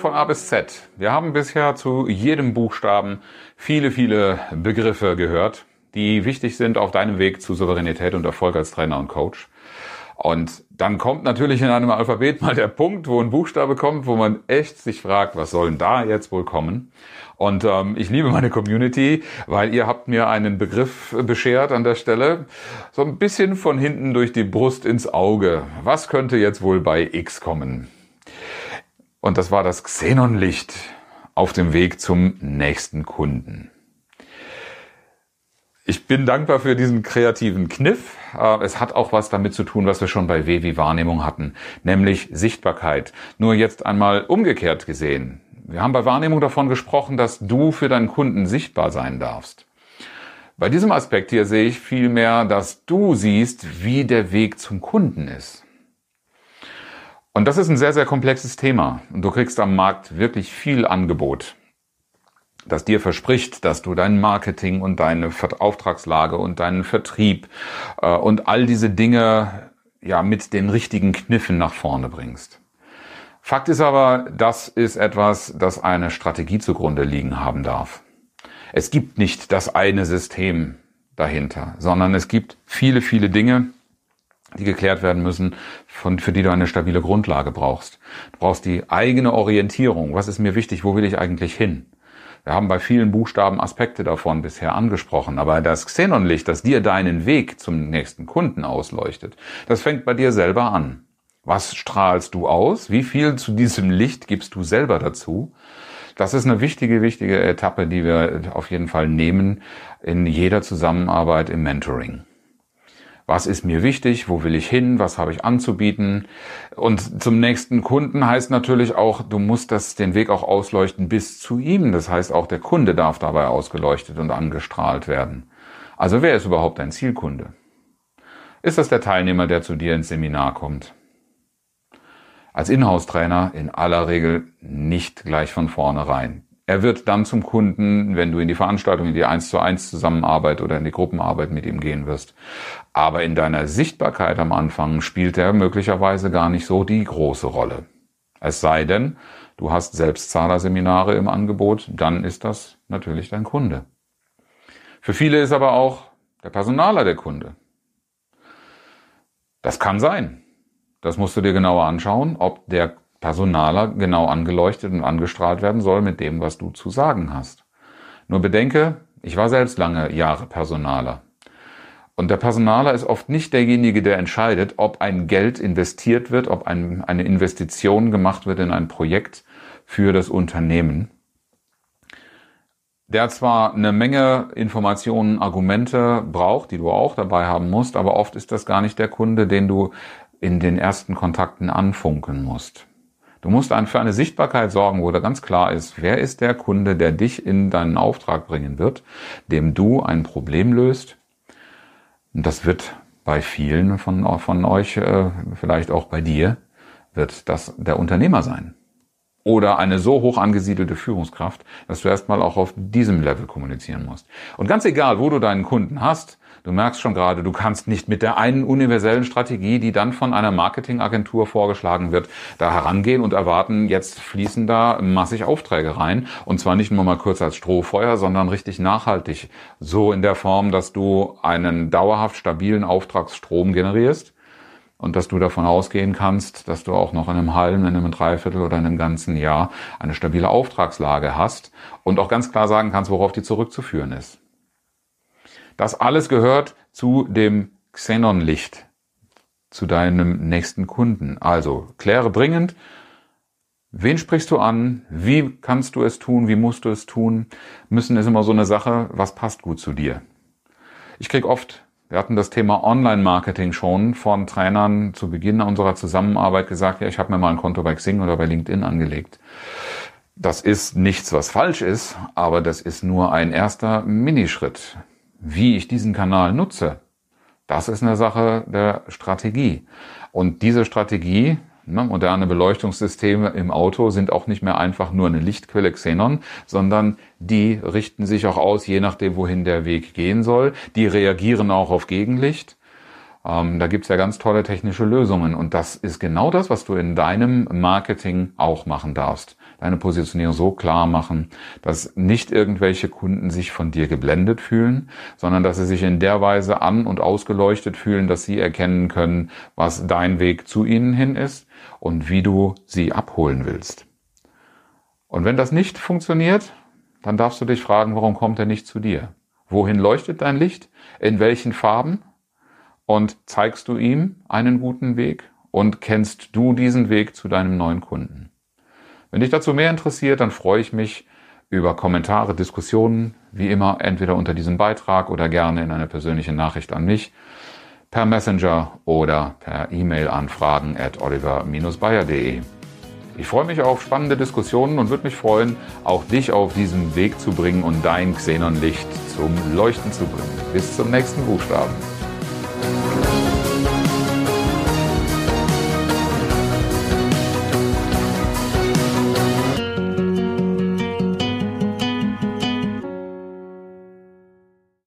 Von A bis Z. Wir haben bisher zu jedem Buchstaben viele, viele Begriffe gehört, die wichtig sind auf deinem Weg zu Souveränität und Erfolg als Trainer und Coach. Und dann kommt natürlich in einem Alphabet mal der Punkt, wo ein Buchstabe kommt, wo man echt sich fragt, was soll denn da jetzt wohl kommen? Und ähm, ich liebe meine Community, weil ihr habt mir einen Begriff beschert an der Stelle, so ein bisschen von hinten durch die Brust ins Auge. Was könnte jetzt wohl bei X kommen? Und das war das Xenonlicht auf dem Weg zum nächsten Kunden. Ich bin dankbar für diesen kreativen Kniff. Äh, es hat auch was damit zu tun, was wir schon bei W wie Wahrnehmung hatten, nämlich Sichtbarkeit. Nur jetzt einmal umgekehrt gesehen. Wir haben bei Wahrnehmung davon gesprochen, dass du für deinen Kunden sichtbar sein darfst. Bei diesem Aspekt hier sehe ich vielmehr, dass du siehst, wie der Weg zum Kunden ist. Und das ist ein sehr, sehr komplexes Thema. Und du kriegst am Markt wirklich viel Angebot, das dir verspricht, dass du dein Marketing und deine Auftragslage und deinen Vertrieb äh, und all diese Dinge ja mit den richtigen Kniffen nach vorne bringst. Fakt ist aber, das ist etwas, das eine Strategie zugrunde liegen haben darf. Es gibt nicht das eine System dahinter, sondern es gibt viele, viele Dinge, die geklärt werden müssen, von, für die du eine stabile Grundlage brauchst. Du brauchst die eigene Orientierung. Was ist mir wichtig? Wo will ich eigentlich hin? Wir haben bei vielen Buchstaben Aspekte davon bisher angesprochen, aber das Xenonlicht, das dir deinen Weg zum nächsten Kunden ausleuchtet, das fängt bei dir selber an. Was strahlst du aus? Wie viel zu diesem Licht gibst du selber dazu? Das ist eine wichtige, wichtige Etappe, die wir auf jeden Fall nehmen in jeder Zusammenarbeit im Mentoring was ist mir wichtig, wo will ich hin, was habe ich anzubieten. Und zum nächsten Kunden heißt natürlich auch, du musst das, den Weg auch ausleuchten bis zu ihm. Das heißt, auch der Kunde darf dabei ausgeleuchtet und angestrahlt werden. Also wer ist überhaupt dein Zielkunde? Ist das der Teilnehmer, der zu dir ins Seminar kommt? Als Inhouse-Trainer in aller Regel nicht gleich von vornherein. Er wird dann zum Kunden, wenn du in die Veranstaltung, in die 1 zu 1 Zusammenarbeit oder in die Gruppenarbeit mit ihm gehen wirst. Aber in deiner Sichtbarkeit am Anfang spielt er möglicherweise gar nicht so die große Rolle. Es sei denn, du hast Selbstzahlerseminare im Angebot, dann ist das natürlich dein Kunde. Für viele ist aber auch der Personaler der Kunde. Das kann sein. Das musst du dir genauer anschauen, ob der Personaler genau angeleuchtet und angestrahlt werden soll mit dem, was du zu sagen hast. Nur bedenke, ich war selbst lange Jahre Personaler. Und der Personaler ist oft nicht derjenige, der entscheidet, ob ein Geld investiert wird, ob ein, eine Investition gemacht wird in ein Projekt für das Unternehmen. Der zwar eine Menge Informationen, Argumente braucht, die du auch dabei haben musst, aber oft ist das gar nicht der Kunde, den du in den ersten Kontakten anfunken musst. Du musst für eine Sichtbarkeit sorgen, wo da ganz klar ist, wer ist der Kunde, der dich in deinen Auftrag bringen wird, dem du ein Problem löst. Und das wird bei vielen von, von euch, äh, vielleicht auch bei dir, wird das der Unternehmer sein. Oder eine so hoch angesiedelte Führungskraft, dass du erstmal auch auf diesem Level kommunizieren musst. Und ganz egal, wo du deinen Kunden hast, Du merkst schon gerade, du kannst nicht mit der einen universellen Strategie, die dann von einer Marketingagentur vorgeschlagen wird, da herangehen und erwarten, jetzt fließen da massig Aufträge rein. Und zwar nicht nur mal kurz als Strohfeuer, sondern richtig nachhaltig. So in der Form, dass du einen dauerhaft stabilen Auftragsstrom generierst und dass du davon ausgehen kannst, dass du auch noch in einem halben, in einem Dreiviertel oder in einem ganzen Jahr eine stabile Auftragslage hast und auch ganz klar sagen kannst, worauf die zurückzuführen ist. Das alles gehört zu dem Xenon-Licht, zu deinem nächsten Kunden. Also kläre dringend, wen sprichst du an, wie kannst du es tun, wie musst du es tun. Müssen ist immer so eine Sache, was passt gut zu dir. Ich krieg oft, wir hatten das Thema Online-Marketing schon von Trainern zu Beginn unserer Zusammenarbeit gesagt, ja, ich habe mir mal ein Konto bei Xing oder bei LinkedIn angelegt Das ist nichts, was falsch ist, aber das ist nur ein erster Minischritt. Wie ich diesen Kanal nutze, das ist eine Sache der Strategie. Und diese Strategie, moderne Beleuchtungssysteme im Auto sind auch nicht mehr einfach nur eine Lichtquelle Xenon, sondern die richten sich auch aus, je nachdem, wohin der Weg gehen soll. Die reagieren auch auf Gegenlicht. Ähm, da gibt's ja ganz tolle technische Lösungen. Und das ist genau das, was du in deinem Marketing auch machen darfst deine Positionierung so klar machen, dass nicht irgendwelche Kunden sich von dir geblendet fühlen, sondern dass sie sich in der Weise an und ausgeleuchtet fühlen, dass sie erkennen können, was dein Weg zu ihnen hin ist und wie du sie abholen willst. Und wenn das nicht funktioniert, dann darfst du dich fragen, warum kommt er nicht zu dir? Wohin leuchtet dein Licht? In welchen Farben? Und zeigst du ihm einen guten Weg? Und kennst du diesen Weg zu deinem neuen Kunden? Wenn dich dazu mehr interessiert, dann freue ich mich über Kommentare, Diskussionen, wie immer entweder unter diesem Beitrag oder gerne in einer persönlichen Nachricht an mich, per Messenger oder per E-Mail an fragen at oliver-bayer.de. Ich freue mich auf spannende Diskussionen und würde mich freuen, auch dich auf diesem Weg zu bringen und dein Xenonlicht zum Leuchten zu bringen. Bis zum nächsten Buchstaben.